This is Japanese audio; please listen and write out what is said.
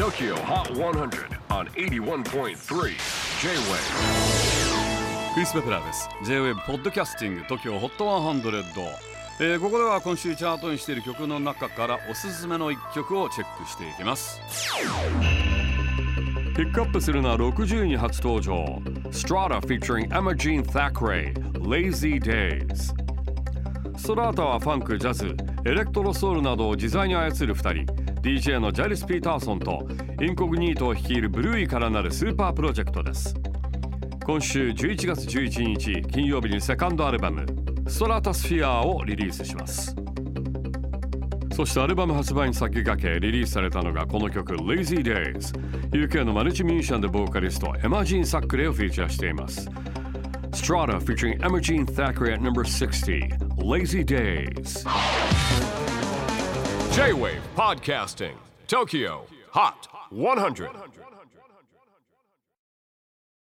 TOKYO HOT 100 on 81.3 J-WAVE クリス・ベプラーです。J-WAVE ポッドキャスティング TOKYO HOT 100、えーここでは今週チャートにしている曲の中からおすすめの一曲をチェックしていきます。ピックアップするのは60位に初登場。Strata featuring Emma Jean Thackeray Lazy Days ストラータはファンク、ジャズ、エレクトロソウルなどを自在に操る2人。DJ のジャイルス・ピーターソンとインコグニートを率いるブルーイからなるスーパープロジェクトです。今週11月11日金曜日にセカンドアルバム「ストラータスフィア」をリリースします。そしてアルバム発売に先駆けリリースされたのがこの曲「Lazy Days」UK のマルチミュージシャンでボーカリストエマ・ジーン・サックレイをフィーチャーしています。 STR4TA featuring Jean Thackray at number 60 Lazy Days. J-WAVE PODCASTING TOKYO HOT 100